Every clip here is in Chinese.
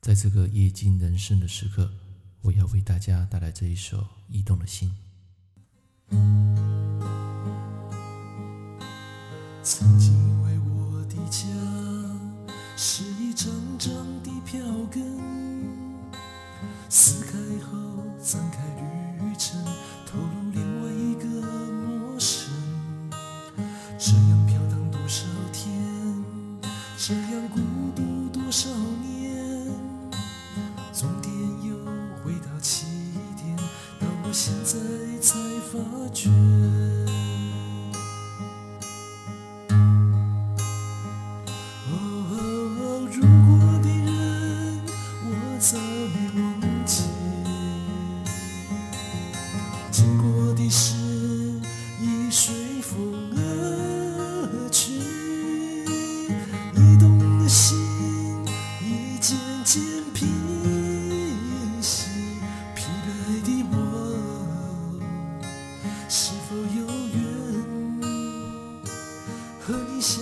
在这个夜静人声的时刻，我要为大家带来这一首《驿动的心》。曾经以为我的家是一张张的票根，撕开后展开旅程，投入另外一个陌生。这样飘荡多少天，这样孤独多少现在才发觉。和你相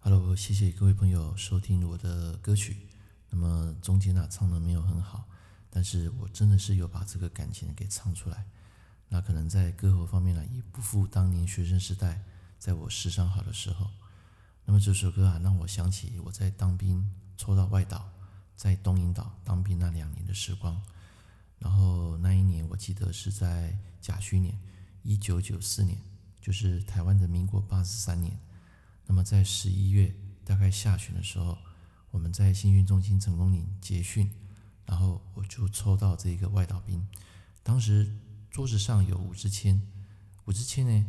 hello 谢谢各位朋友收听我的歌曲。那么中间呢，唱的没有很好，但是我真的是有把这个感情给唱出来。那可能在歌喉方面呢，也不负当年学生时代在我时尚好的时候。那么这首歌啊，让我想起我在当兵抽到外岛，在东引岛当兵那两年的时光。然后那一年我记得是在甲戌年，一九九四年，就是台湾的民国八十三年。那么在十一月。大概下旬的时候，我们在新训中心成功岭结训，然后我就抽到这个外岛兵。当时桌子上有五支签，五支签呢，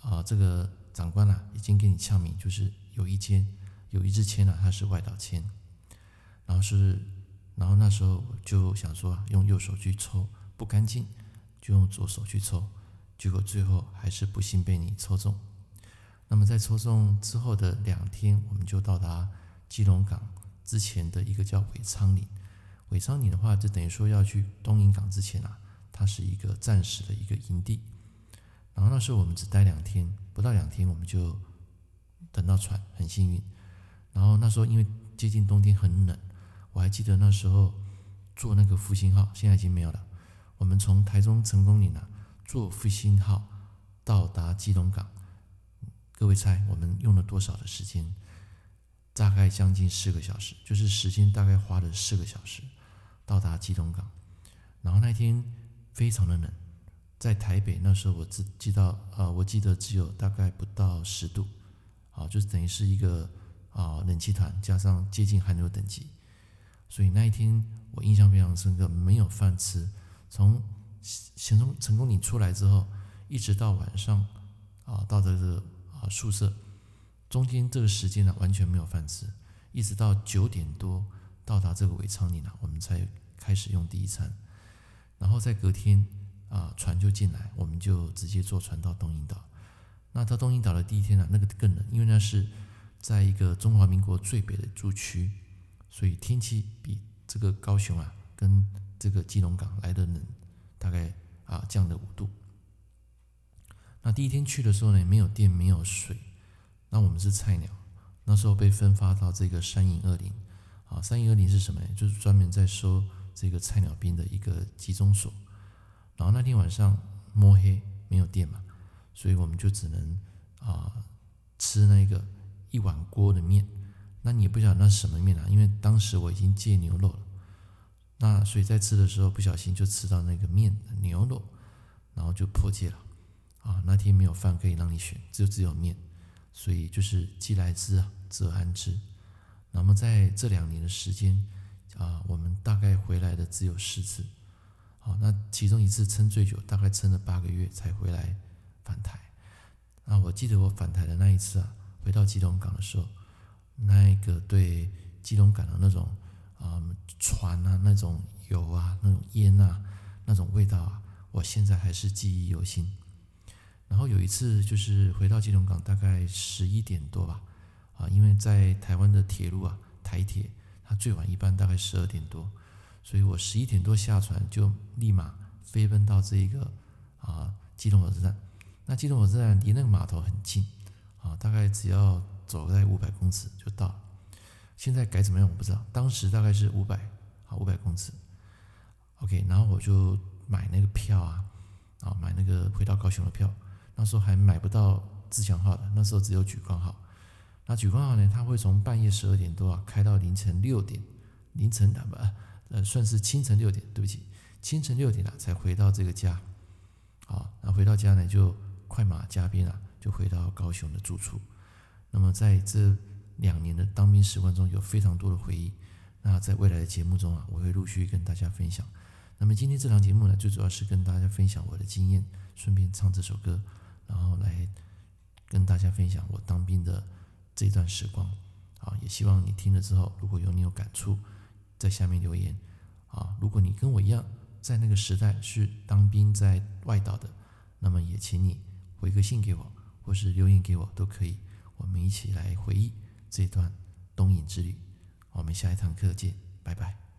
啊、这个长官啊已经给你呛名，就是有一签，有一支签啊，它是外岛签。然后是，然后那时候就想说，用右手去抽不干净，就用左手去抽，结果最后还是不幸被你抽中。那么在抽中之后的两天，我们就到达基隆港之前的一个叫尾仓岭。尾仓岭的话，就等于说要去东引港之前啊，它是一个暂时的一个营地。然后那时候我们只待两天，不到两天我们就等到船，很幸运。然后那时候因为接近冬天很冷，我还记得那时候坐那个复兴号，现在已经没有了。我们从台中成功岭啊坐复兴号到达基隆港。各位猜我们用了多少的时间？大概将近四个小时，就是时间大概花了四个小时到达基隆港。然后那天非常的冷，在台北那时候我只记到啊，我记得只有大概不到十度，啊，就是等于是一个啊冷气团加上接近寒流等级。所以那一天我印象非常深刻，没有饭吃。从成功成功岭出来之后，一直到晚上啊，到这个。啊，宿舍中间这个时间呢，完全没有饭吃，一直到九点多到达这个尾仓岭呢，我们才开始用第一餐。然后在隔天啊，船就进来，我们就直接坐船到东引岛。那到东引岛的第一天呢，那个更冷，因为那是在一个中华民国最北的驻区，所以天气比这个高雄啊跟这个基隆港来的冷，大概啊降了五度。那第一天去的时候呢，没有电，没有水。那我们是菜鸟，那时候被分发到这个三营二零。啊，三营二零是什么呢？就是专门在收这个菜鸟兵的一个集中所。然后那天晚上摸黑，没有电嘛，所以我们就只能啊吃那个一碗锅的面。那你也不晓得那是什么面啊？因为当时我已经戒牛肉了。那所以在吃的时候不小心就吃到那个面牛肉，然后就破戒了。啊，那天没有饭可以让你选，就只有面，所以就是既来之啊则安之。那么在这两年的时间啊，我们大概回来的只有四次。好，那其中一次撑最久，大概撑了八个月才回来返台。那我记得我返台的那一次啊，回到基隆港的时候，那一个对基隆港的那种啊船啊那种油啊那种烟啊那种味道啊，我现在还是记忆犹新。然后有一次就是回到基隆港，大概十一点多吧，啊，因为在台湾的铁路啊，台铁它最晚一班大概十二点多，所以我十一点多下船就立马飞奔到这一个啊基隆火车站，那基隆火车站离那个码头很近啊，大概只要走在五百公尺就到。现在改怎么样我不知道，当时大概是五百啊五百公尺。OK，然后我就买那个票啊，啊买那个回到高雄的票，那时候还买不到自强号的，那时候只有莒光号。那莒光号呢，它会从半夜十二点多啊开到凌晨六点，凌晨啊不呃算是清晨六点，对不起，清晨六点啊才回到这个家。啊，那回到家呢就快马加鞭啊，就回到高雄的住处。那么在这两年的当兵时光中，有非常多的回忆。那在未来的节目中啊，我会陆续跟大家分享。那么今天这档节目呢，最主要是跟大家分享我的经验，顺便唱这首歌，然后来跟大家分享我当兵的这段时光。啊，也希望你听了之后，如果有你有感触，在下面留言。啊，如果你跟我一样在那个时代是当兵在外岛的，那么也请你回个信给我，或是留言给我都可以。我们一起来回忆这段东引之旅。我们下一堂课见，拜拜。